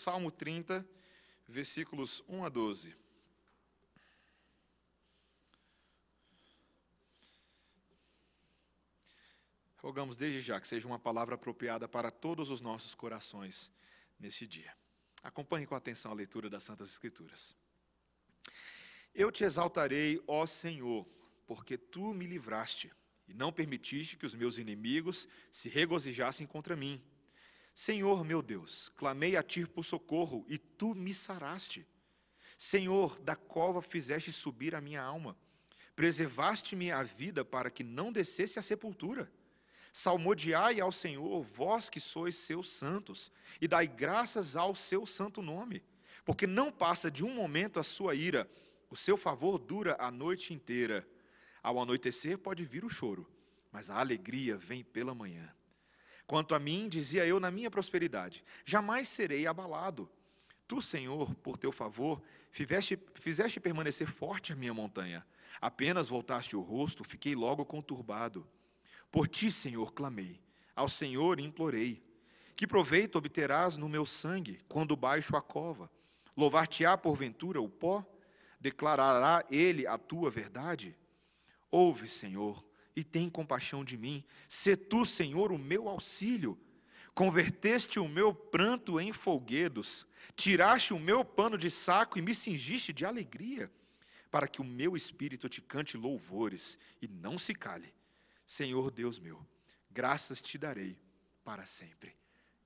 Salmo 30, versículos 1 a 12. Rogamos desde já que seja uma palavra apropriada para todos os nossos corações neste dia. Acompanhe com atenção a leitura das Santas Escrituras. Eu te exaltarei, ó Senhor, porque tu me livraste e não permitiste que os meus inimigos se regozijassem contra mim. Senhor meu Deus, clamei a ti por socorro e tu me saraste. Senhor, da cova fizeste subir a minha alma, preservaste-me a vida para que não descesse à sepultura. Salmodiai ao Senhor, vós que sois seus santos, e dai graças ao seu santo nome, porque não passa de um momento a sua ira, o seu favor dura a noite inteira. Ao anoitecer pode vir o choro, mas a alegria vem pela manhã. Quanto a mim, dizia eu na minha prosperidade, jamais serei abalado. Tu, Senhor, por teu favor, fizeste, fizeste permanecer forte a minha montanha. Apenas voltaste o rosto, fiquei logo conturbado. Por ti, Senhor, clamei, ao Senhor implorei. Que proveito obterás no meu sangue, quando baixo a cova? Louvar-te-á porventura o pó? Declarará ele a tua verdade? Ouve, Senhor, e tem compaixão de mim. Se tu, Senhor, o meu auxílio. Converteste o meu pranto em folguedos, tiraste o meu pano de saco e me cingiste de alegria, para que o meu espírito te cante louvores e não se cale. Senhor Deus meu, graças te darei para sempre.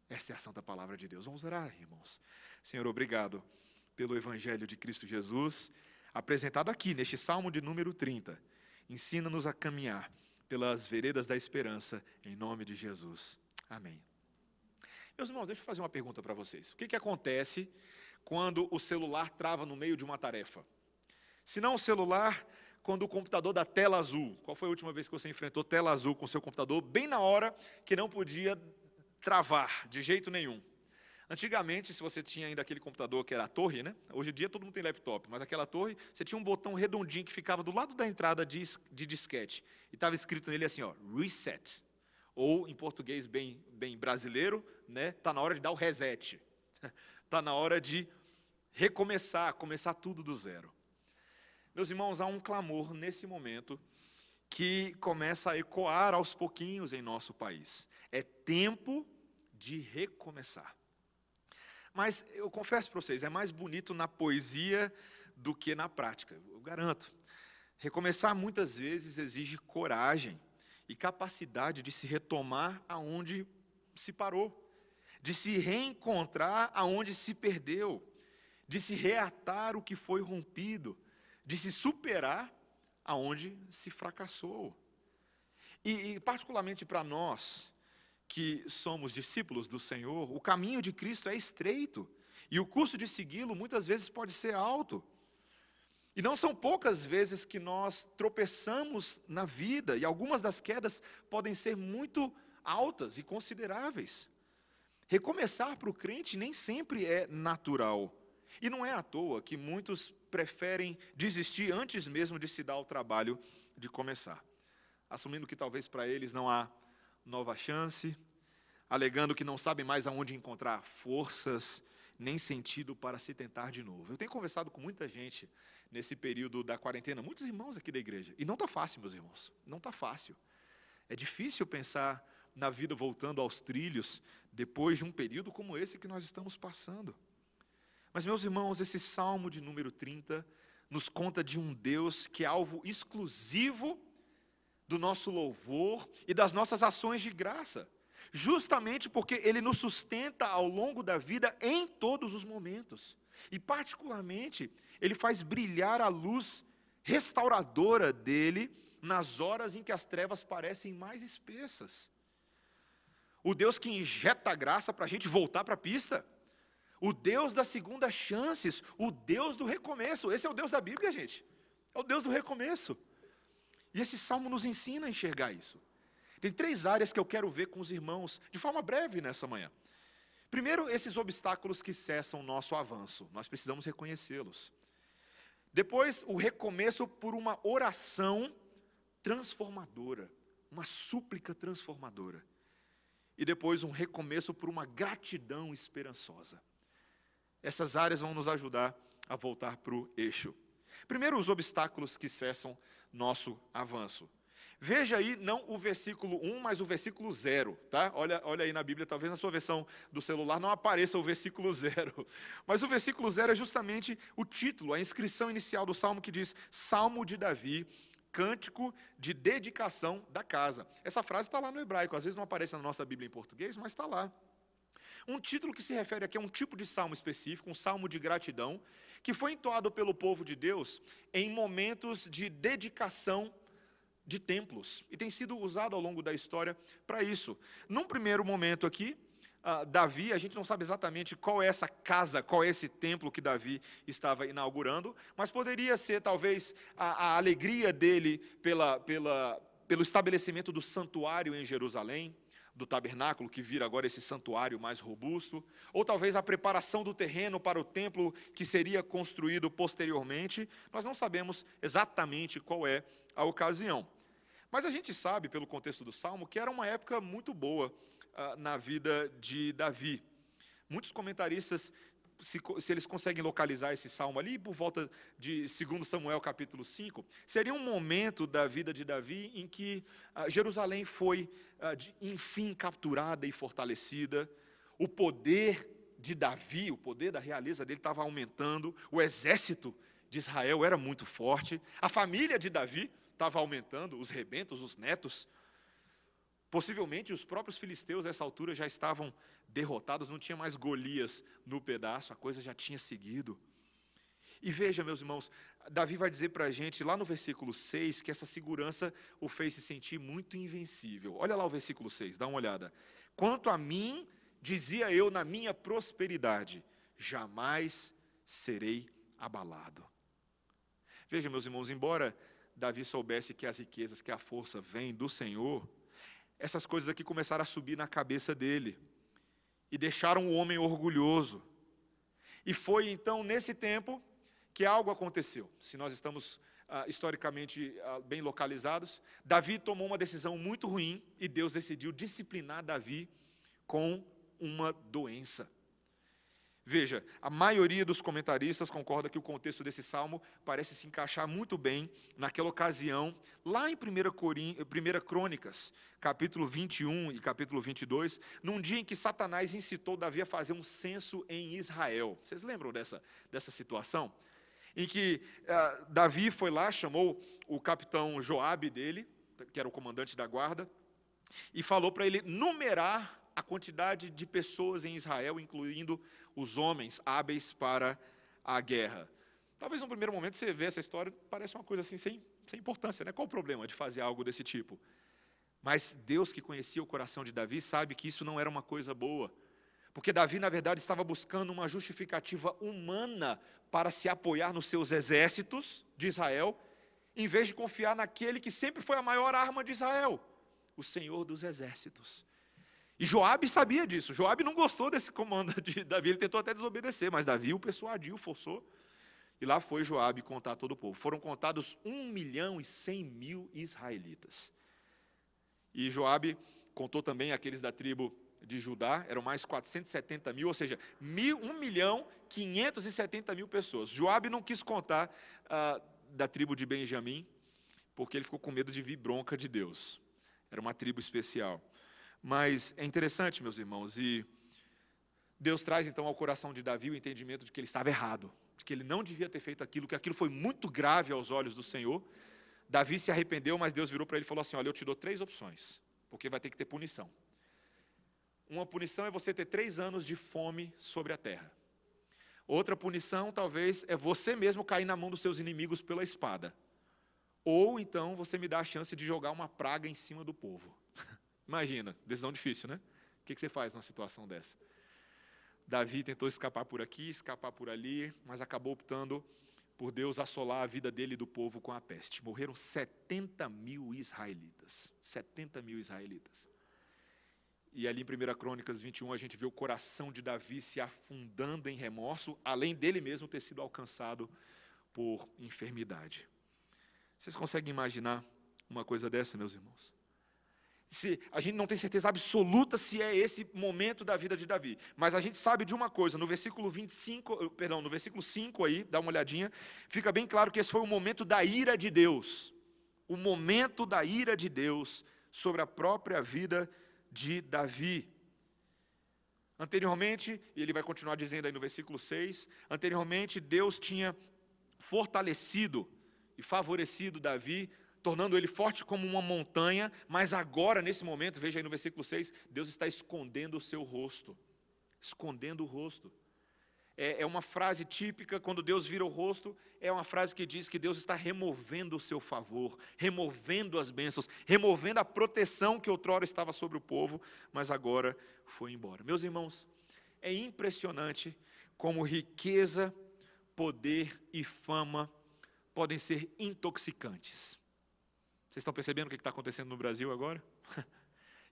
Esta é a santa palavra de Deus. Vamos orar, irmãos. Senhor, obrigado pelo Evangelho de Cristo Jesus, apresentado aqui neste Salmo de número 30. Ensina-nos a caminhar pelas veredas da esperança, em nome de Jesus. Amém. Meus irmãos, deixa eu fazer uma pergunta para vocês. O que, que acontece quando o celular trava no meio de uma tarefa? Se não o celular, quando o computador dá tela azul. Qual foi a última vez que você enfrentou tela azul com seu computador, bem na hora que não podia travar, de jeito nenhum? Antigamente, se você tinha ainda aquele computador que era a torre, né? Hoje em dia todo mundo tem laptop, mas aquela torre, você tinha um botão redondinho que ficava do lado da entrada de, de disquete. E estava escrito nele assim, ó, reset. Ou, em português bem, bem brasileiro, né? Está na hora de dar o reset. Está na hora de recomeçar, começar tudo do zero. Meus irmãos, há um clamor nesse momento que começa a ecoar aos pouquinhos em nosso país. É tempo de recomeçar. Mas eu confesso para vocês, é mais bonito na poesia do que na prática, eu garanto. Recomeçar muitas vezes exige coragem e capacidade de se retomar aonde se parou, de se reencontrar aonde se perdeu, de se reatar o que foi rompido, de se superar aonde se fracassou. E, e particularmente para nós, que somos discípulos do Senhor, o caminho de Cristo é estreito, e o custo de segui-lo muitas vezes pode ser alto. E não são poucas vezes que nós tropeçamos na vida, e algumas das quedas podem ser muito altas e consideráveis. Recomeçar para o crente nem sempre é natural. E não é à toa que muitos preferem desistir antes mesmo de se dar o trabalho de começar, assumindo que talvez para eles não há nova chance, alegando que não sabem mais aonde encontrar forças nem sentido para se tentar de novo. Eu tenho conversado com muita gente nesse período da quarentena, muitos irmãos aqui da igreja, e não está fácil, meus irmãos, não está fácil. É difícil pensar na vida voltando aos trilhos depois de um período como esse que nós estamos passando. Mas, meus irmãos, esse salmo de número 30 nos conta de um Deus que é alvo exclusivo do nosso louvor e das nossas ações de graça, justamente porque Ele nos sustenta ao longo da vida em todos os momentos. E, particularmente, Ele faz brilhar a luz restauradora dele nas horas em que as trevas parecem mais espessas. O Deus que injeta graça para a gente voltar para a pista o Deus das segundas chances, o Deus do recomeço. Esse é o Deus da Bíblia, gente. É o Deus do recomeço. E esse salmo nos ensina a enxergar isso. Tem três áreas que eu quero ver com os irmãos, de forma breve nessa manhã. Primeiro, esses obstáculos que cessam o nosso avanço, nós precisamos reconhecê-los. Depois, o recomeço por uma oração transformadora, uma súplica transformadora. E depois, um recomeço por uma gratidão esperançosa. essas áreas vão nos ajudar a voltar para o eixo. Primeiro, os obstáculos que cessam nosso avanço. Veja aí, não o versículo 1, mas o versículo 0, tá? Olha, olha aí na Bíblia, talvez na sua versão do celular não apareça o versículo 0. Mas o versículo 0 é justamente o título, a inscrição inicial do salmo que diz: Salmo de Davi, cântico de dedicação da casa. Essa frase está lá no hebraico, às vezes não aparece na nossa Bíblia em português, mas está lá. Um título que se refere aqui a um tipo de salmo específico, um salmo de gratidão, que foi entoado pelo povo de Deus em momentos de dedicação de templos e tem sido usado ao longo da história para isso. Num primeiro momento aqui, uh, Davi, a gente não sabe exatamente qual é essa casa, qual é esse templo que Davi estava inaugurando, mas poderia ser talvez a, a alegria dele pela, pela, pelo estabelecimento do santuário em Jerusalém, do tabernáculo, que vira agora esse santuário mais robusto, ou talvez a preparação do terreno para o templo que seria construído posteriormente. Nós não sabemos exatamente qual é a ocasião. Mas a gente sabe, pelo contexto do salmo, que era uma época muito boa uh, na vida de Davi. Muitos comentaristas, se, se, eles conseguem localizar esse salmo ali, por volta de 2 Samuel capítulo 5, seria um momento da vida de Davi em que uh, Jerusalém foi, uh, de, enfim, capturada e fortalecida, o poder de Davi, o poder da realeza dele estava aumentando, o exército de Israel era muito forte, a família de Davi estava aumentando, os rebentos, os netos. Possivelmente os próprios filisteus, nessa altura, já estavam derrotados, não tinha mais Golias no pedaço, a coisa já tinha seguido. E veja, meus irmãos, Davi vai dizer para a gente, lá no versículo 6, que essa segurança o fez se sentir muito invencível. Olha lá o versículo 6, dá uma olhada. Quanto a mim, dizia eu na minha prosperidade, jamais serei abalado. Veja, meus irmãos, embora Davi soubesse que as riquezas, que a força vem do Senhor, essas coisas aqui começaram a subir na cabeça dele e deixaram o homem orgulhoso. E foi então nesse tempo que algo aconteceu. Se nós estamos ah, historicamente ah, bem localizados, Davi tomou uma decisão muito ruim e Deus decidiu disciplinar Davi com uma doença. Veja, a maioria dos comentaristas concorda que o contexto desse salmo parece se encaixar muito bem naquela ocasião, lá em 1, Corim, 1 Crônicas, capítulo 21 e capítulo 22, num dia em que Satanás incitou Davi a fazer um censo em Israel. Vocês lembram dessa, dessa situação? Em que uh, Davi foi lá, chamou o capitão Joabe dele, que era o comandante da guarda, e falou para ele numerar a quantidade de pessoas em Israel, incluindo os homens hábeis para a guerra. Talvez no primeiro momento você vê essa história, parece uma coisa assim sem, sem importância, né? Qual o problema de fazer algo desse tipo? Mas Deus que conhecia o coração de Davi sabe que isso não era uma coisa boa. Porque Davi, na verdade, estava buscando uma justificativa humana para se apoiar nos seus exércitos de Israel, em vez de confiar naquele que sempre foi a maior arma de Israel, o Senhor dos exércitos. E Joabe sabia disso. Joabe não gostou desse comando de Davi. Ele tentou até desobedecer, mas Davi o persuadiu, forçou. E lá foi Joabe contar todo o povo. Foram contados um milhão e cem mil israelitas. E Joabe contou também aqueles da tribo de Judá, eram mais 470 mil, ou seja, mil, 1 milhão 570 mil pessoas. Joabe não quis contar ah, da tribo de Benjamim, porque ele ficou com medo de vir bronca de Deus. Era uma tribo especial. Mas é interessante, meus irmãos, e Deus traz então ao coração de Davi o entendimento de que ele estava errado, de que ele não devia ter feito aquilo, que aquilo foi muito grave aos olhos do Senhor. Davi se arrependeu, mas Deus virou para ele e falou assim: Olha, eu te dou três opções, porque vai ter que ter punição. Uma punição é você ter três anos de fome sobre a terra. Outra punição, talvez, é você mesmo cair na mão dos seus inimigos pela espada. Ou então você me dá a chance de jogar uma praga em cima do povo. Imagina, decisão difícil, né? O que você faz numa situação dessa? Davi tentou escapar por aqui, escapar por ali, mas acabou optando por Deus assolar a vida dele e do povo com a peste. Morreram 70 mil israelitas. 70 mil israelitas. E ali em 1 Crônicas 21 a gente vê o coração de Davi se afundando em remorso, além dele mesmo ter sido alcançado por enfermidade. Vocês conseguem imaginar uma coisa dessa, meus irmãos? Se, a gente não tem certeza absoluta se é esse momento da vida de Davi, mas a gente sabe de uma coisa, no versículo 25, perdão, no versículo 5 aí, dá uma olhadinha, fica bem claro que esse foi o momento da ira de Deus. O momento da ira de Deus sobre a própria vida de Davi. Anteriormente, e ele vai continuar dizendo aí no versículo 6, anteriormente Deus tinha fortalecido e favorecido Davi tornando ele forte como uma montanha, mas agora, nesse momento, veja aí no versículo 6, Deus está escondendo o seu rosto. Escondendo o rosto. É, é uma frase típica, quando Deus vira o rosto, é uma frase que diz que Deus está removendo o seu favor, removendo as bênçãos, removendo a proteção que outrora estava sobre o povo, mas agora foi embora. Meus irmãos, é impressionante como riqueza, poder e fama podem ser intoxicantes. Vocês estão percebendo o que está acontecendo no Brasil agora?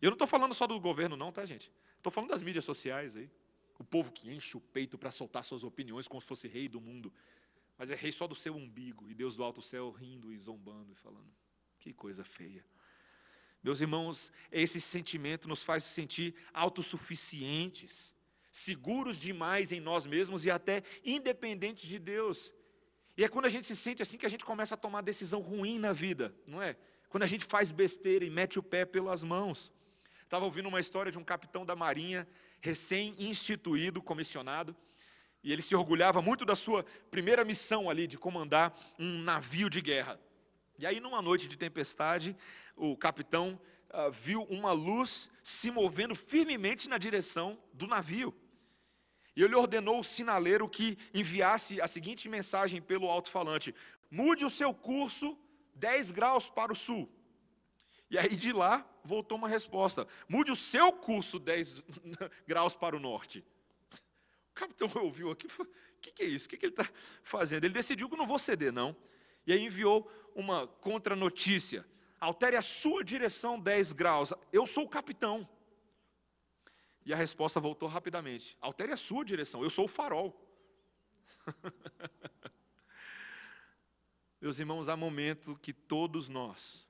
Eu não estou falando só do governo, não, tá, gente? Estou falando das mídias sociais aí. O povo que enche o peito para soltar suas opiniões como se fosse rei do mundo. Mas é rei só do seu umbigo. E Deus do alto céu rindo e zombando e falando. Que coisa feia. Meus irmãos, esse sentimento nos faz sentir autossuficientes, seguros demais em nós mesmos e até independentes de Deus. E é quando a gente se sente assim que a gente começa a tomar decisão ruim na vida, não é? Quando a gente faz besteira e mete o pé pelas mãos. Estava ouvindo uma história de um capitão da Marinha, recém-instituído, comissionado, e ele se orgulhava muito da sua primeira missão ali, de comandar um navio de guerra. E aí, numa noite de tempestade, o capitão uh, viu uma luz se movendo firmemente na direção do navio. E ele ordenou o sinaleiro que enviasse a seguinte mensagem pelo alto-falante: mude o seu curso 10 graus para o sul. E aí de lá voltou uma resposta: mude o seu curso 10 graus para o norte. O capitão ouviu aqui, o que, que é isso? O que, que ele está fazendo? Ele decidiu que não vou ceder, não. E aí enviou uma contranotícia: altere a sua direção 10 graus. Eu sou o capitão. E a resposta voltou rapidamente: altere a sua direção, eu sou o farol. Meus irmãos, há momento que todos nós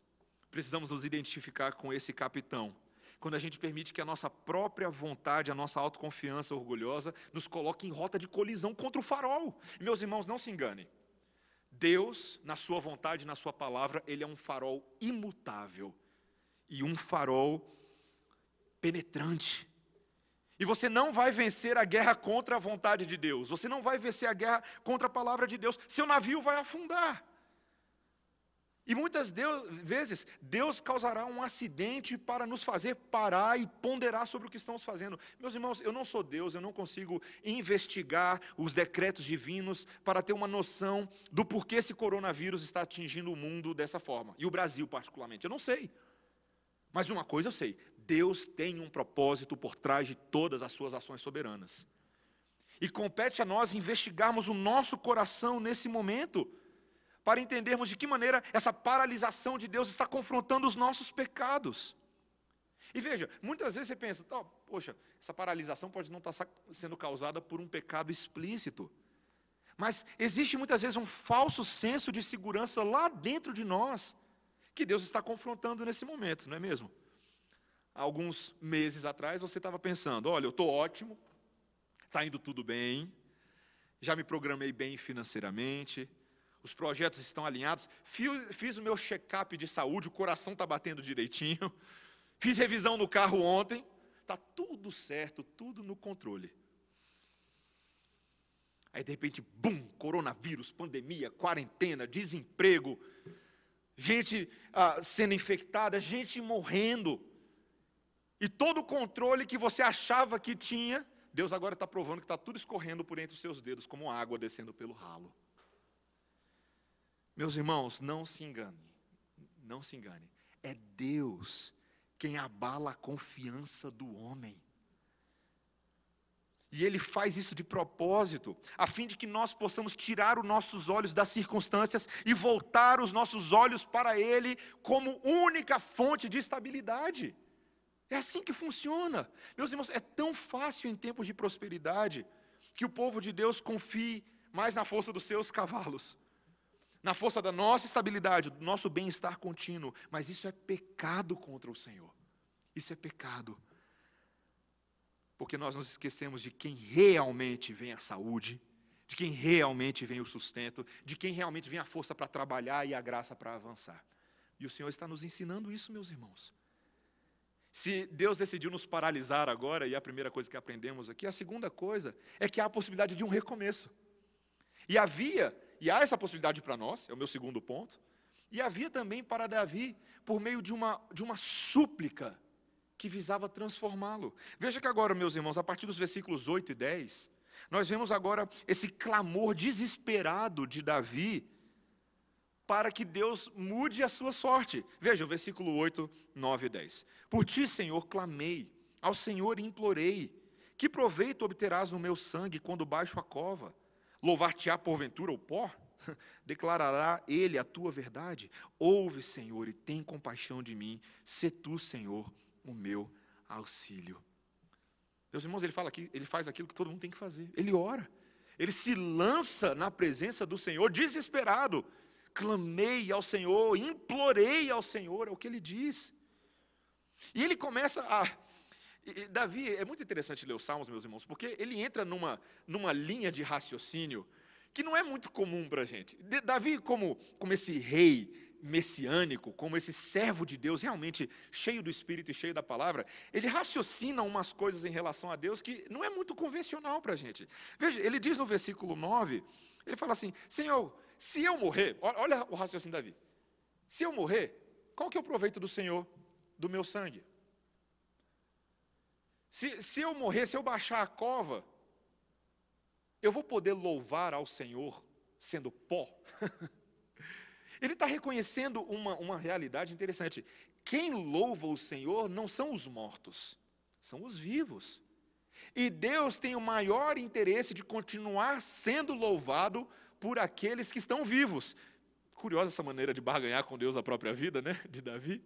precisamos nos identificar com esse capitão. Quando a gente permite que a nossa própria vontade, a nossa autoconfiança orgulhosa, nos coloque em rota de colisão contra o farol. Meus irmãos, não se enganem. Deus, na sua vontade, na sua palavra, ele é um farol imutável e um farol penetrante. E você não vai vencer a guerra contra a vontade de Deus. Você não vai vencer a guerra contra a palavra de Deus. Seu navio vai afundar. E muitas Deus, vezes Deus causará um acidente para nos fazer parar e ponderar sobre o que estamos fazendo. Meus irmãos, eu não sou Deus, eu não consigo investigar os decretos divinos para ter uma noção do porquê esse coronavírus está atingindo o mundo dessa forma, e o Brasil particularmente. Eu não sei. Mas uma coisa eu sei: Deus tem um propósito por trás de todas as suas ações soberanas. E compete a nós investigarmos o nosso coração nesse momento para entendermos de que maneira essa paralisação de Deus está confrontando os nossos pecados. E veja, muitas vezes você pensa, oh, poxa, essa paralisação pode não estar sendo causada por um pecado explícito. Mas existe muitas vezes um falso senso de segurança lá dentro de nós, que Deus está confrontando nesse momento, não é mesmo? Alguns meses atrás você estava pensando: olha, eu estou ótimo, está indo tudo bem, já me programei bem financeiramente, os projetos estão alinhados. Fiz, fiz o meu check-up de saúde, o coração está batendo direitinho. Fiz revisão no carro ontem. Está tudo certo, tudo no controle. Aí de repente, bum, coronavírus, pandemia, quarentena, desemprego, gente ah, sendo infectada, gente morrendo. E todo o controle que você achava que tinha, Deus agora está provando que está tudo escorrendo por entre os seus dedos, como água descendo pelo ralo. Meus irmãos, não se engane, não se engane. É Deus quem abala a confiança do homem. E ele faz isso de propósito, a fim de que nós possamos tirar os nossos olhos das circunstâncias e voltar os nossos olhos para Ele como única fonte de estabilidade. É assim que funciona. Meus irmãos, é tão fácil em tempos de prosperidade que o povo de Deus confie mais na força dos seus cavalos na força da nossa estabilidade, do nosso bem-estar contínuo, mas isso é pecado contra o Senhor. Isso é pecado. Porque nós nos esquecemos de quem realmente vem a saúde, de quem realmente vem o sustento, de quem realmente vem a força para trabalhar e a graça para avançar. E o Senhor está nos ensinando isso, meus irmãos. Se Deus decidiu nos paralisar agora, e é a primeira coisa que aprendemos aqui, a segunda coisa é que há a possibilidade de um recomeço. E havia, e há essa possibilidade para nós, é o meu segundo ponto, e havia também para Davi, por meio de uma, de uma súplica que visava transformá-lo. Veja que agora, meus irmãos, a partir dos versículos 8 e 10, nós vemos agora esse clamor desesperado de Davi para que Deus mude a sua sorte. Veja o versículo 8, 9 e 10. Por ti, Senhor, clamei, ao Senhor implorei. Que proveito obterás no meu sangue quando baixo a cova? Louvar-te-á porventura o pó? Declarará ele a tua verdade? Ouve, Senhor, e tem compaixão de mim. Se tu, Senhor, o meu auxílio. Meus irmãos, ele fala aqui, ele faz aquilo que todo mundo tem que fazer. Ele ora. Ele se lança na presença do Senhor desesperado clamei ao Senhor, implorei ao Senhor, é o que ele diz. E ele começa a. Davi, é muito interessante ler os Salmos, meus irmãos, porque ele entra numa, numa linha de raciocínio que não é muito comum para a gente. Davi, como, como esse rei messiânico, como esse servo de Deus, realmente cheio do Espírito e cheio da palavra, ele raciocina umas coisas em relação a Deus que não é muito convencional para a gente. Veja, ele diz no versículo 9, ele fala assim: Senhor, se eu morrer, olha o raciocínio de Davi. Se eu morrer, qual que é o proveito do Senhor do meu sangue? Se, se eu morrer, se eu baixar a cova, eu vou poder louvar ao Senhor sendo pó? Ele está reconhecendo uma, uma realidade interessante. Quem louva o Senhor não são os mortos, são os vivos. E Deus tem o maior interesse de continuar sendo louvado por aqueles que estão vivos. Curiosa essa maneira de barganhar com Deus a própria vida, né, de Davi.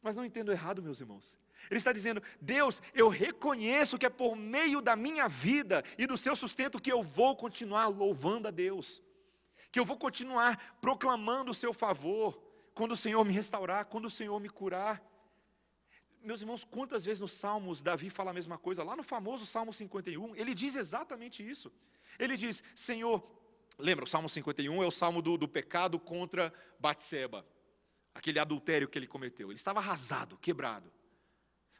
Mas não entendo errado, meus irmãos. Ele está dizendo: Deus, eu reconheço que é por meio da minha vida e do seu sustento que eu vou continuar louvando a Deus, que eu vou continuar proclamando o seu favor, quando o Senhor me restaurar, quando o Senhor me curar. Meus irmãos, quantas vezes nos Salmos Davi fala a mesma coisa? Lá no famoso Salmo 51, ele diz exatamente isso. Ele diz: Senhor, Lembra, o Salmo 51 é o salmo do, do pecado contra Batseba, aquele adultério que ele cometeu. Ele estava arrasado, quebrado.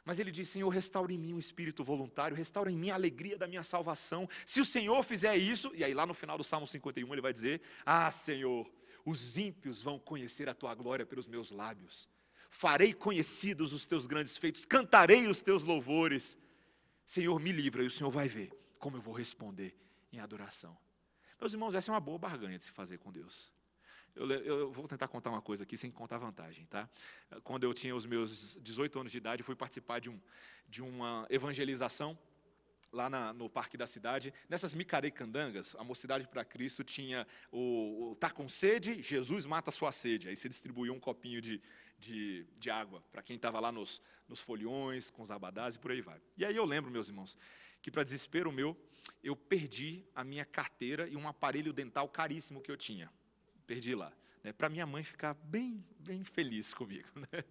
Mas ele diz: Senhor, restaura em mim um espírito voluntário, restaura em mim a alegria da minha salvação. Se o Senhor fizer isso, e aí lá no final do Salmo 51 ele vai dizer: Ah, Senhor, os ímpios vão conhecer a tua glória pelos meus lábios. Farei conhecidos os teus grandes feitos, cantarei os teus louvores. Senhor, me livra, e o Senhor vai ver como eu vou responder em adoração. Meus irmãos, essa é uma boa barganha de se fazer com Deus. Eu, eu, vou tentar contar uma coisa aqui sem contar vantagem, tá? Quando eu tinha os meus 18 anos de idade, fui participar de, um, de uma evangelização lá na, no parque da cidade. Nessas micarecandangas, a Mocidade para Cristo tinha o, o Tá com sede, Jesus mata a sua sede. Aí você distribuía um copinho de, de, de água para quem estava lá nos, nos folhões, com os abadás e por aí vai. E aí eu lembro, meus irmãos, que para desespero meu, eu perdi a minha carteira e um aparelho dental caríssimo que eu tinha. Perdi lá. Né, para minha mãe ficar bem, bem feliz comigo. Né?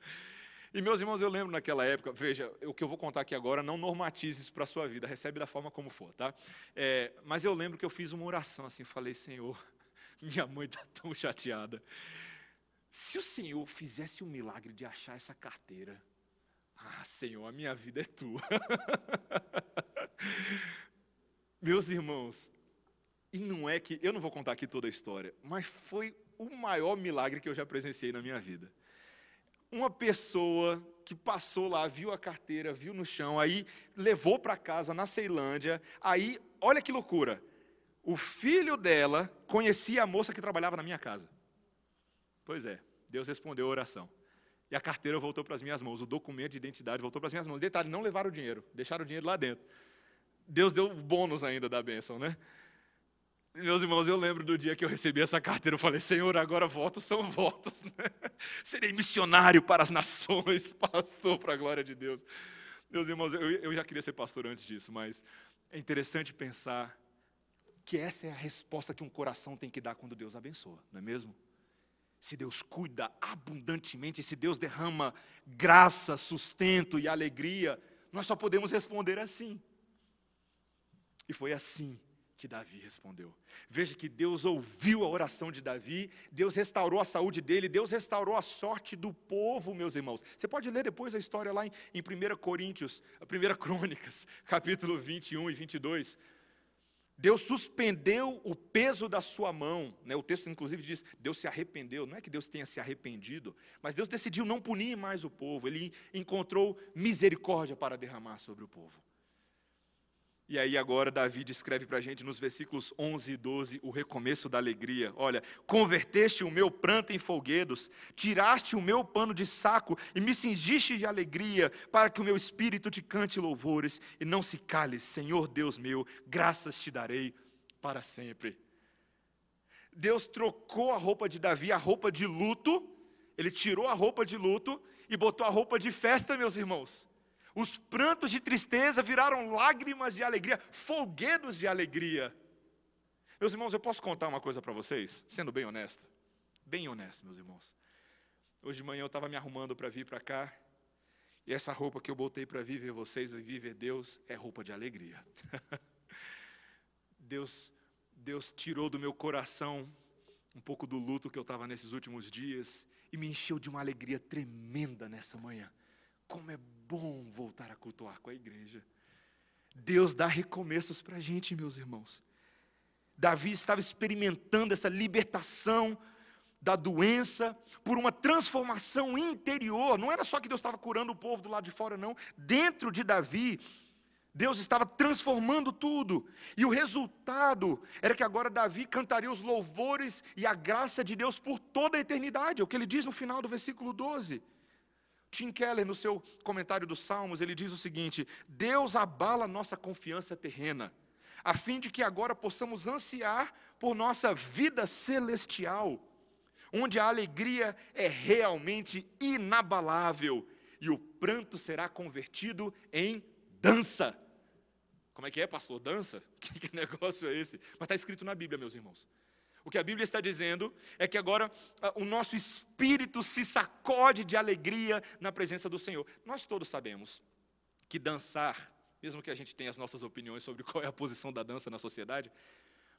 E meus irmãos, eu lembro naquela época, veja, o que eu vou contar aqui agora, não normatize isso para a sua vida, recebe da forma como for, tá? É, mas eu lembro que eu fiz uma oração assim, falei, Senhor, minha mãe está tão chateada. Se o Senhor fizesse um milagre de achar essa carteira, ah, Senhor, a minha vida é tua. Meus irmãos, e não é que, eu não vou contar aqui toda a história, mas foi o maior milagre que eu já presenciei na minha vida. Uma pessoa que passou lá, viu a carteira, viu no chão, aí levou para casa na Ceilândia, aí, olha que loucura, o filho dela conhecia a moça que trabalhava na minha casa. Pois é, Deus respondeu a oração. E a carteira voltou para as minhas mãos, o documento de identidade voltou para as minhas mãos. Detalhe, não levaram o dinheiro, deixaram o dinheiro lá dentro. Deus deu bônus ainda da bênção, né? Meus irmãos, eu lembro do dia que eu recebi essa carteira, eu falei, Senhor, agora votos são votos, né? Serei missionário para as nações, pastor para a glória de Deus. Meus irmãos, eu, eu já queria ser pastor antes disso, mas é interessante pensar que essa é a resposta que um coração tem que dar quando Deus abençoa, não é mesmo? se Deus cuida abundantemente, se Deus derrama graça, sustento e alegria, nós só podemos responder assim. E foi assim que Davi respondeu. Veja que Deus ouviu a oração de Davi, Deus restaurou a saúde dele, Deus restaurou a sorte do povo, meus irmãos. Você pode ler depois a história lá em, em 1 Coríntios, 1 Crônicas, capítulo 21 e 22. Deus suspendeu o peso da sua mão. Né? O texto, inclusive, diz: Deus se arrependeu. Não é que Deus tenha se arrependido, mas Deus decidiu não punir mais o povo. Ele encontrou misericórdia para derramar sobre o povo. E aí agora Davi descreve para a gente nos versículos 11 e 12 o recomeço da alegria. Olha, converteste o meu pranto em folguedos, tiraste o meu pano de saco e me cingiste de alegria, para que o meu espírito te cante louvores e não se cale, Senhor Deus meu, graças te darei para sempre. Deus trocou a roupa de Davi, a roupa de luto, ele tirou a roupa de luto e botou a roupa de festa, meus irmãos. Os prantos de tristeza viraram lágrimas de alegria, folguedos de alegria. Meus irmãos, eu posso contar uma coisa para vocês, sendo bem honesto? Bem honesto, meus irmãos. Hoje de manhã eu estava me arrumando para vir para cá, e essa roupa que eu botei para viver vocês e viver Deus é roupa de alegria. Deus, Deus tirou do meu coração um pouco do luto que eu estava nesses últimos dias e me encheu de uma alegria tremenda nessa manhã. Como é bom voltar a cultuar com a igreja. Deus dá recomeços para a gente, meus irmãos. Davi estava experimentando essa libertação da doença por uma transformação interior. Não era só que Deus estava curando o povo do lado de fora, não. Dentro de Davi, Deus estava transformando tudo. E o resultado era que agora Davi cantaria os louvores e a graça de Deus por toda a eternidade. É o que ele diz no final do versículo 12. Tim Keller, no seu comentário dos Salmos, ele diz o seguinte: Deus abala nossa confiança terrena, a fim de que agora possamos ansiar por nossa vida celestial, onde a alegria é realmente inabalável e o pranto será convertido em dança. Como é que é, pastor? Dança? Que negócio é esse? Mas está escrito na Bíblia, meus irmãos. O que a Bíblia está dizendo é que agora ah, o nosso espírito se sacode de alegria na presença do Senhor. Nós todos sabemos que dançar, mesmo que a gente tenha as nossas opiniões sobre qual é a posição da dança na sociedade,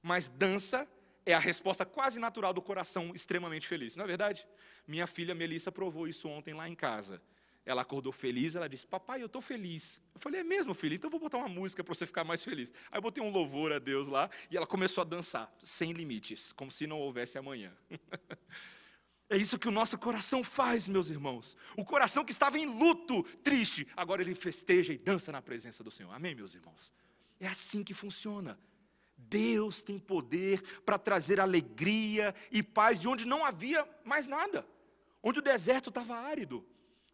mas dança é a resposta quase natural do coração extremamente feliz, não é verdade? Minha filha Melissa provou isso ontem lá em casa. Ela acordou feliz, ela disse: Papai, eu estou feliz. Eu falei: É mesmo, filho? Então eu vou botar uma música para você ficar mais feliz. Aí eu botei um louvor a Deus lá e ela começou a dançar, sem limites, como se não houvesse amanhã. é isso que o nosso coração faz, meus irmãos. O coração que estava em luto, triste, agora ele festeja e dança na presença do Senhor. Amém, meus irmãos? É assim que funciona. Deus tem poder para trazer alegria e paz de onde não havia mais nada, onde o deserto estava árido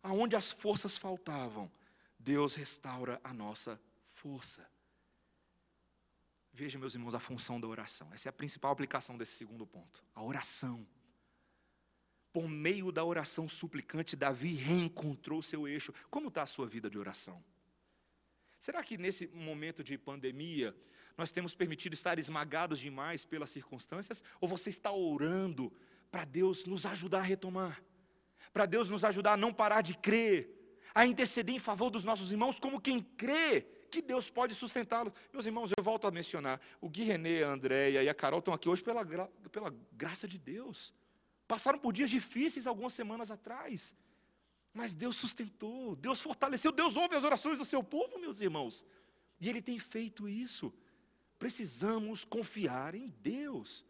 aonde as forças faltavam, Deus restaura a nossa força. Veja, meus irmãos, a função da oração. Essa é a principal aplicação desse segundo ponto. A oração. Por meio da oração suplicante, Davi reencontrou seu eixo. Como está a sua vida de oração? Será que nesse momento de pandemia, nós temos permitido estar esmagados demais pelas circunstâncias? Ou você está orando para Deus nos ajudar a retomar? Para Deus nos ajudar a não parar de crer, a interceder em favor dos nossos irmãos, como quem crê que Deus pode sustentá-los. Meus irmãos, eu volto a mencionar, o Gui Renê, a Andréia e a Carol estão aqui hoje pela, gra pela graça de Deus. Passaram por dias difíceis algumas semanas atrás, mas Deus sustentou, Deus fortaleceu, Deus ouve as orações do seu povo, meus irmãos, e Ele tem feito isso. Precisamos confiar em Deus.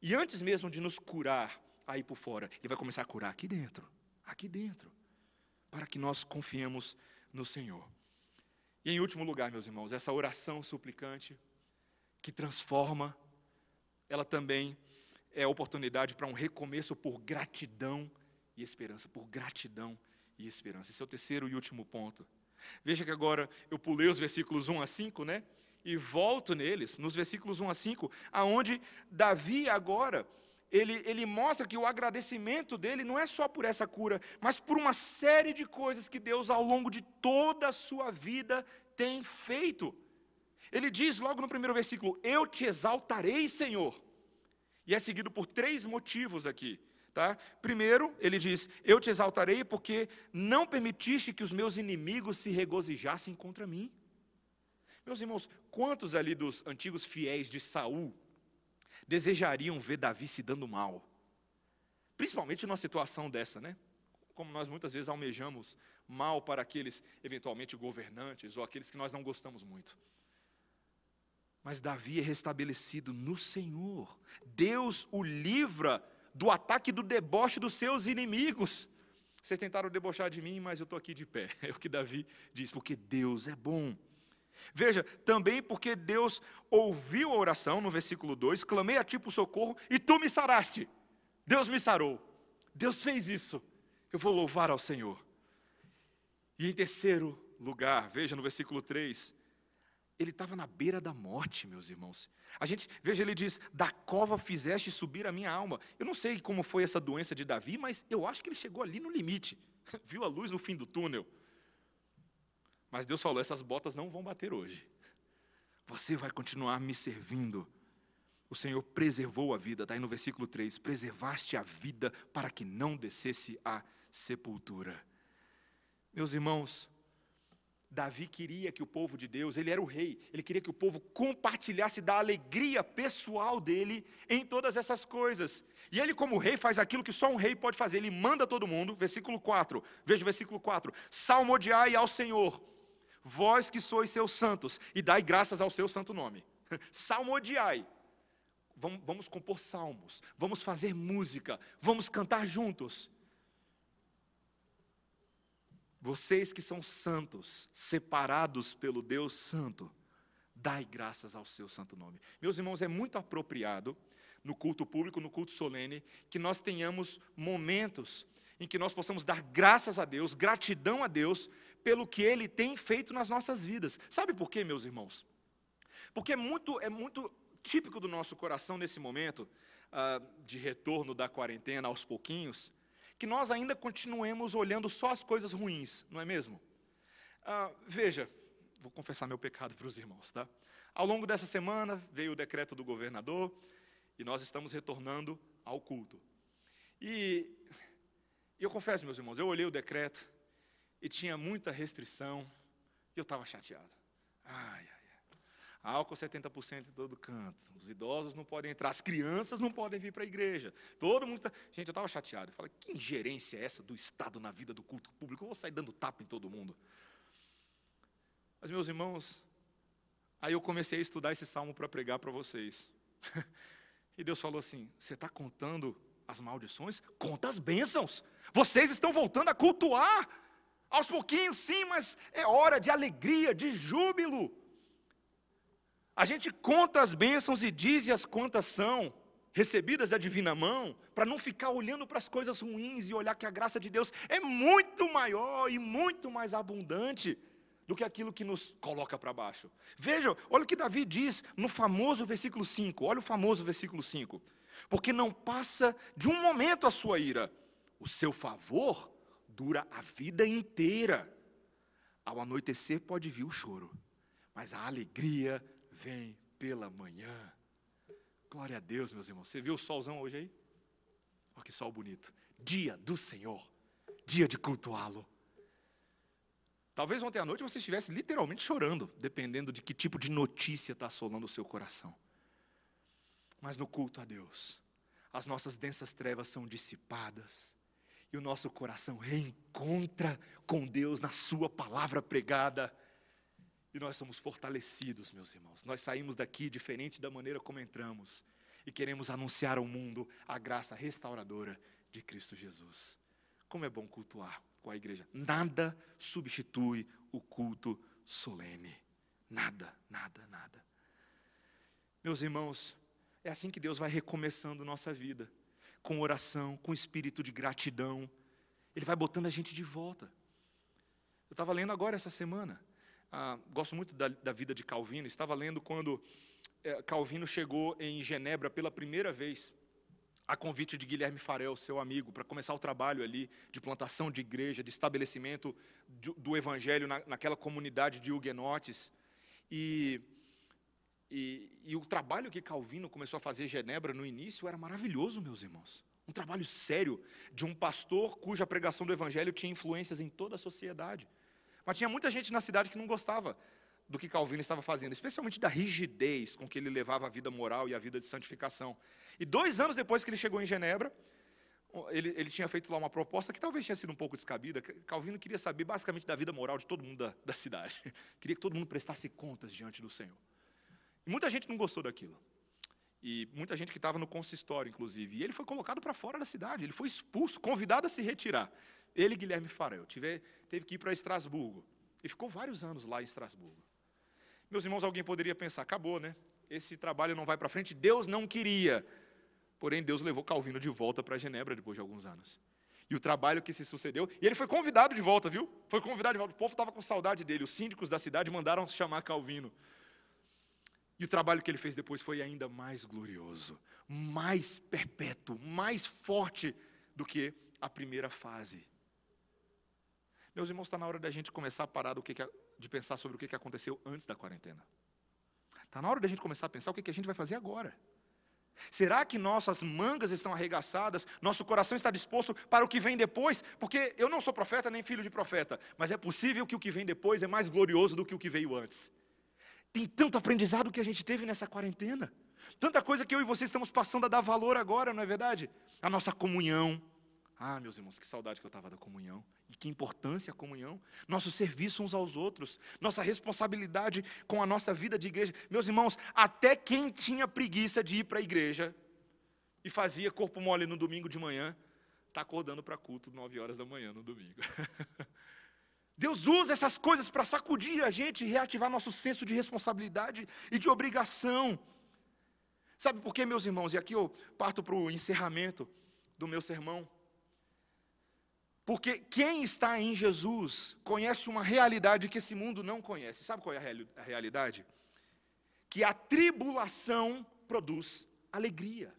E antes mesmo de nos curar, aí por fora. Ele vai começar a curar aqui dentro, aqui dentro, para que nós confiemos no Senhor. E em último lugar, meus irmãos, essa oração suplicante que transforma, ela também é oportunidade para um recomeço por gratidão e esperança, por gratidão e esperança. Esse é o terceiro e último ponto. Veja que agora eu pulei os versículos 1 a 5, né? E volto neles, nos versículos 1 a 5, aonde Davi agora ele, ele mostra que o agradecimento dele não é só por essa cura, mas por uma série de coisas que Deus, ao longo de toda a sua vida, tem feito. Ele diz logo no primeiro versículo: Eu te exaltarei, Senhor. E é seguido por três motivos aqui. Tá? Primeiro, ele diz: Eu te exaltarei porque não permitiste que os meus inimigos se regozijassem contra mim. Meus irmãos, quantos ali dos antigos fiéis de Saul desejariam ver Davi se dando mal? Principalmente numa situação dessa, né? Como nós muitas vezes almejamos mal para aqueles eventualmente governantes ou aqueles que nós não gostamos muito. Mas Davi é restabelecido no Senhor. Deus o livra do ataque do deboche dos seus inimigos. Vocês tentaram debochar de mim, mas eu estou aqui de pé. É o que Davi diz, porque Deus é bom. Veja, também porque Deus ouviu a oração, no versículo 2, clamei a ti por socorro e tu me saraste. Deus me sarou. Deus fez isso. Eu vou louvar ao Senhor. E em terceiro lugar, veja no versículo 3, ele estava na beira da morte, meus irmãos. A gente, veja, ele diz: Da cova fizeste subir a minha alma. Eu não sei como foi essa doença de Davi, mas eu acho que ele chegou ali no limite. Viu a luz no fim do túnel. Mas Deus falou: essas botas não vão bater hoje. Você vai continuar me servindo. O Senhor preservou a vida, está aí no versículo 3: preservaste a vida para que não descesse a sepultura. Meus irmãos, Davi queria que o povo de Deus, ele era o rei, ele queria que o povo compartilhasse da alegria pessoal dele em todas essas coisas. E ele, como rei, faz aquilo que só um rei pode fazer, ele manda todo mundo, versículo 4, veja o versículo 4: salmodiai ao Senhor, vós que sois seus santos, e dai graças ao seu santo nome. salmodiai. Vamos, vamos compor salmos, vamos fazer música, vamos cantar juntos. Vocês que são santos, separados pelo Deus Santo, dai graças ao seu santo nome. Meus irmãos, é muito apropriado no culto público, no culto solene, que nós tenhamos momentos em que nós possamos dar graças a Deus, gratidão a Deus, pelo que Ele tem feito nas nossas vidas. Sabe por quê, meus irmãos? Porque é muito, é muito típico do nosso coração nesse momento uh, de retorno da quarentena aos pouquinhos, que nós ainda continuemos olhando só as coisas ruins, não é mesmo? Ah, veja, vou confessar meu pecado para os irmãos, tá? Ao longo dessa semana veio o decreto do governador e nós estamos retornando ao culto. E eu confesso, meus irmãos, eu olhei o decreto e tinha muita restrição e eu estava chateado. Ai, ai. Álcool 70% em todo canto. Os idosos não podem entrar, as crianças não podem vir para a igreja. Todo mundo tá... Gente, eu estava chateado. Eu falei, que ingerência é essa do Estado na vida do culto público? Eu vou sair dando tapa em todo mundo. Mas, meus irmãos, aí eu comecei a estudar esse salmo para pregar para vocês. e Deus falou assim: você está contando as maldições? Conta as bênçãos. Vocês estão voltando a cultuar. Aos pouquinhos, sim, mas é hora de alegria, de júbilo. A gente conta as bênçãos e diz as quantas são recebidas da divina mão, para não ficar olhando para as coisas ruins e olhar que a graça de Deus é muito maior e muito mais abundante do que aquilo que nos coloca para baixo. Veja, olha o que Davi diz no famoso versículo 5. Olha o famoso versículo 5. Porque não passa de um momento a sua ira, o seu favor dura a vida inteira. Ao anoitecer pode vir o choro, mas a alegria vem pela manhã. Glória a Deus, meus irmãos. Você viu o solzão hoje aí? Olha que sol bonito. Dia do Senhor. Dia de cultuá-lo. Talvez ontem à noite você estivesse literalmente chorando, dependendo de que tipo de notícia está assolando o seu coração. Mas no culto a Deus, as nossas densas trevas são dissipadas e o nosso coração reencontra com Deus na Sua palavra pregada. E nós somos fortalecidos, meus irmãos. Nós saímos daqui diferente da maneira como entramos e queremos anunciar ao mundo a graça restauradora de Cristo Jesus. Como é bom cultuar com a igreja. Nada substitui o culto solene. Nada, nada, nada. Meus irmãos, é assim que Deus vai recomeçando nossa vida, com oração, com espírito de gratidão. Ele vai botando a gente de volta. Eu estava lendo agora essa semana ah, gosto muito da, da, vida de Calvino. Estava lendo quando eh, Calvino chegou em Genebra pela primeira vez, a convite de Guilherme Farel, seu amigo, para começar o trabalho ali de plantação de igreja, de estabelecimento do, do evangelho na, naquela comunidade de huguenotes. E, e, e o trabalho que Calvino começou a fazer em Genebra no início era maravilhoso, meus irmãos. Um trabalho sério de um pastor cuja pregação do evangelho tinha influências em toda a sociedade. Mas tinha muita gente na cidade que não gostava do que Calvino estava fazendo, especialmente da rigidez com que ele levava a vida moral e a vida de santificação. E dois anos depois que ele chegou em Genebra, ele, ele, tinha feito lá uma proposta que talvez tinha sido um pouco descabida. Calvino queria saber basicamente da vida moral de todo mundo da, da cidade. Queria que todo mundo prestasse contas diante do Senhor. Muita gente não gostou daquilo. E muita gente que estava no consistório, inclusive. E ele foi colocado para fora da cidade, ele foi expulso, convidado a se retirar. Ele, Guilherme Farel, tive, teve que ir para Estrasburgo. E ficou vários anos lá em Estrasburgo. Meus irmãos, alguém poderia pensar, acabou, né? Esse trabalho não vai para frente. Deus não queria. Porém, Deus levou Calvino de volta para Genebra depois de alguns anos. E o trabalho que se sucedeu, e ele foi convidado de volta, viu? Foi convidado de volta. O povo estava com saudade dele. Os síndicos da cidade mandaram chamar Calvino. E o trabalho que ele fez depois foi ainda mais glorioso, mais perpétuo, mais forte do que a primeira fase. Meus irmãos, está na hora da gente começar a parar do que, de pensar sobre o que aconteceu antes da quarentena. Está na hora da gente começar a pensar o que a gente vai fazer agora. Será que nossas mangas estão arregaçadas, nosso coração está disposto para o que vem depois? Porque eu não sou profeta nem filho de profeta, mas é possível que o que vem depois é mais glorioso do que o que veio antes. Tem tanto aprendizado que a gente teve nessa quarentena. Tanta coisa que eu e você estamos passando a dar valor agora, não é verdade? A nossa comunhão. Ah, meus irmãos, que saudade que eu estava da comunhão. E que importância a comunhão. Nosso serviço uns aos outros. Nossa responsabilidade com a nossa vida de igreja. Meus irmãos, até quem tinha preguiça de ir para a igreja e fazia corpo mole no domingo de manhã, está acordando para culto nove horas da manhã no domingo. Deus usa essas coisas para sacudir a gente e reativar nosso senso de responsabilidade e de obrigação. Sabe por quê, meus irmãos? E aqui eu parto para o encerramento do meu sermão. Porque quem está em Jesus conhece uma realidade que esse mundo não conhece. Sabe qual é a realidade? Que a tribulação produz alegria.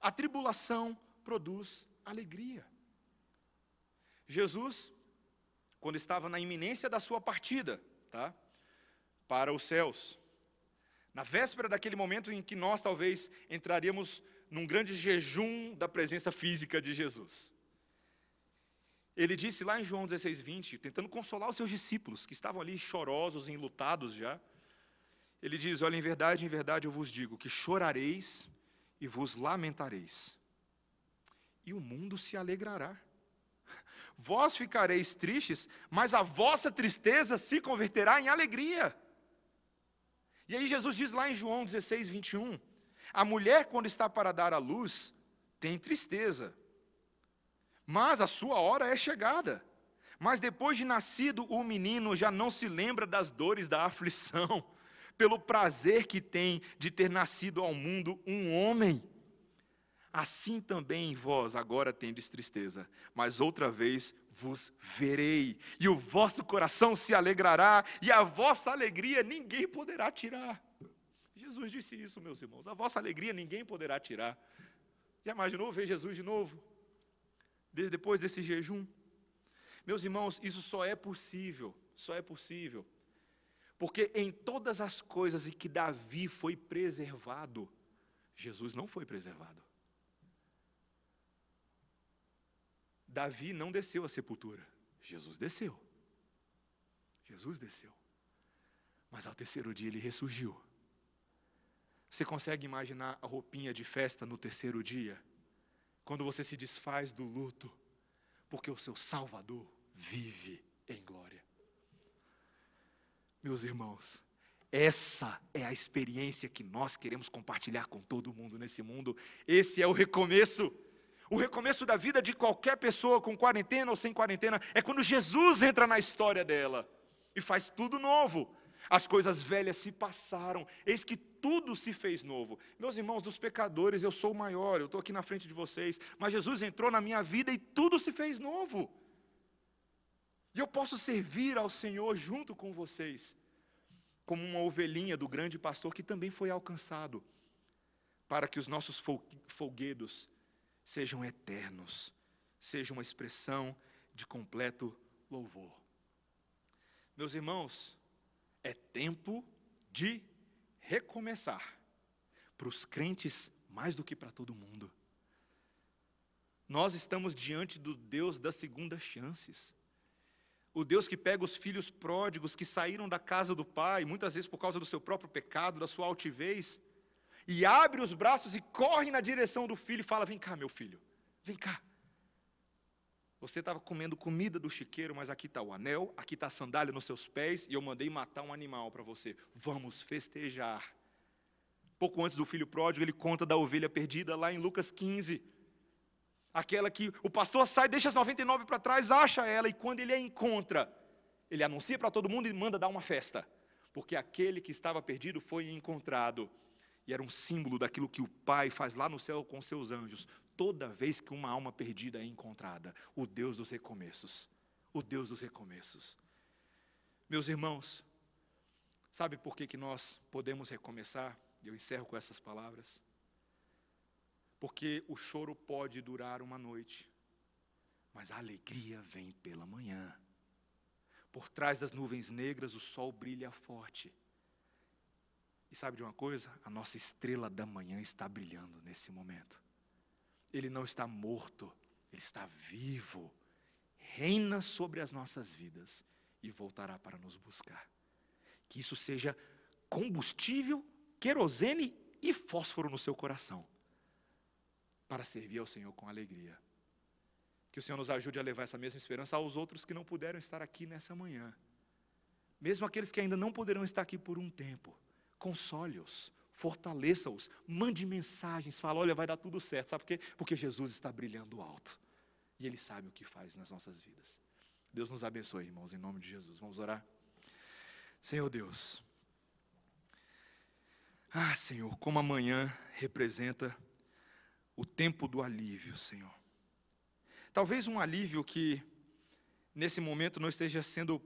A tribulação produz alegria. Jesus quando estava na iminência da sua partida, tá? Para os céus. Na véspera daquele momento em que nós talvez entraríamos num grande jejum da presença física de Jesus. Ele disse lá em João 16, 20, tentando consolar os seus discípulos, que estavam ali chorosos, enlutados já. Ele diz: Olha, em verdade, em verdade eu vos digo que chorareis e vos lamentareis, e o mundo se alegrará. Vós ficareis tristes, mas a vossa tristeza se converterá em alegria. E aí Jesus diz lá em João 16, 21, a mulher quando está para dar à luz, tem tristeza, mas a sua hora é chegada. Mas depois de nascido o menino já não se lembra das dores da aflição, pelo prazer que tem de ter nascido ao mundo um homem. Assim também vós agora tendes tristeza, mas outra vez vos verei, e o vosso coração se alegrará, e a vossa alegria ninguém poderá tirar. Jesus disse isso, meus irmãos, a vossa alegria ninguém poderá tirar. Já imaginou ver Jesus de novo? Depois desse jejum? Meus irmãos, isso só é possível, só é possível, porque em todas as coisas em que Davi foi preservado, Jesus não foi preservado. Davi não desceu à sepultura, Jesus desceu. Jesus desceu. Mas ao terceiro dia ele ressurgiu. Você consegue imaginar a roupinha de festa no terceiro dia? Quando você se desfaz do luto, porque o seu Salvador vive em glória. Meus irmãos, essa é a experiência que nós queremos compartilhar com todo mundo nesse mundo. Esse é o recomeço. O recomeço da vida de qualquer pessoa, com quarentena ou sem quarentena, é quando Jesus entra na história dela e faz tudo novo. As coisas velhas se passaram, eis que tudo se fez novo. Meus irmãos, dos pecadores eu sou o maior, eu estou aqui na frente de vocês, mas Jesus entrou na minha vida e tudo se fez novo. E eu posso servir ao Senhor junto com vocês, como uma ovelhinha do grande pastor que também foi alcançado, para que os nossos folguedos sejam eternos, seja uma expressão de completo louvor. Meus irmãos, é tempo de recomeçar, para os crentes mais do que para todo mundo. Nós estamos diante do Deus das segundas chances. O Deus que pega os filhos pródigos que saíram da casa do pai, muitas vezes por causa do seu próprio pecado, da sua altivez, e abre os braços e corre na direção do filho e fala: Vem cá, meu filho, vem cá. Você estava comendo comida do chiqueiro, mas aqui está o anel, aqui está a sandália nos seus pés, e eu mandei matar um animal para você. Vamos festejar. Pouco antes do filho pródigo, ele conta da ovelha perdida lá em Lucas 15. Aquela que o pastor sai, deixa as 99 para trás, acha ela, e quando ele a encontra, ele anuncia para todo mundo e manda dar uma festa. Porque aquele que estava perdido foi encontrado. E era um símbolo daquilo que o Pai faz lá no céu com seus anjos toda vez que uma alma perdida é encontrada, o Deus dos recomeços, o Deus dos recomeços. Meus irmãos, sabe por que, que nós podemos recomeçar? Eu encerro com essas palavras. Porque o choro pode durar uma noite, mas a alegria vem pela manhã. Por trás das nuvens negras o sol brilha forte. E sabe de uma coisa? A nossa estrela da manhã está brilhando nesse momento. Ele não está morto, ele está vivo, reina sobre as nossas vidas e voltará para nos buscar. Que isso seja combustível, querosene e fósforo no seu coração, para servir ao Senhor com alegria. Que o Senhor nos ajude a levar essa mesma esperança aos outros que não puderam estar aqui nessa manhã. Mesmo aqueles que ainda não poderão estar aqui por um tempo, console-os, fortaleça-os, mande mensagens, fala, olha, vai dar tudo certo. Sabe por quê? Porque Jesus está brilhando alto. E Ele sabe o que faz nas nossas vidas. Deus nos abençoe, irmãos, em nome de Jesus. Vamos orar? Senhor Deus. Ah, Senhor, como amanhã representa o tempo do alívio, Senhor. Talvez um alívio que, nesse momento, não esteja sendo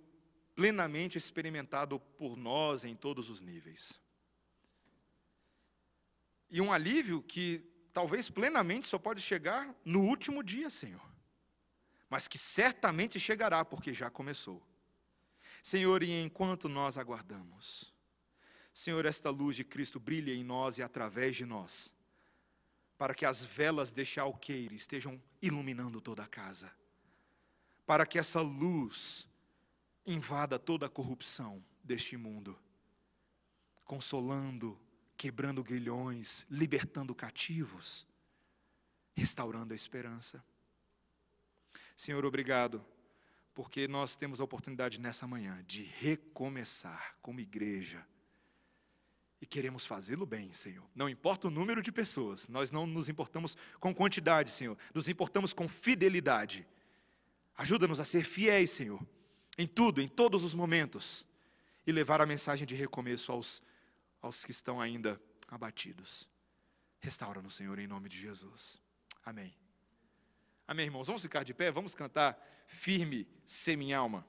plenamente experimentado por nós em todos os níveis. E um alívio que talvez plenamente só pode chegar no último dia, Senhor. Mas que certamente chegará, porque já começou. Senhor, e enquanto nós aguardamos, Senhor, esta luz de Cristo brilhe em nós e através de nós, para que as velas deste alqueire estejam iluminando toda a casa, para que essa luz invada toda a corrupção deste mundo, consolando, quebrando grilhões, libertando cativos, restaurando a esperança. Senhor, obrigado, porque nós temos a oportunidade nessa manhã de recomeçar como igreja. E queremos fazê-lo bem, Senhor. Não importa o número de pessoas, nós não nos importamos com quantidade, Senhor, nos importamos com fidelidade. Ajuda-nos a ser fiéis, Senhor, em tudo, em todos os momentos, e levar a mensagem de recomeço aos aos que estão ainda abatidos. Restaura-nos, Senhor, em nome de Jesus. Amém. Amém, irmãos. Vamos ficar de pé, vamos cantar firme, sem minha alma.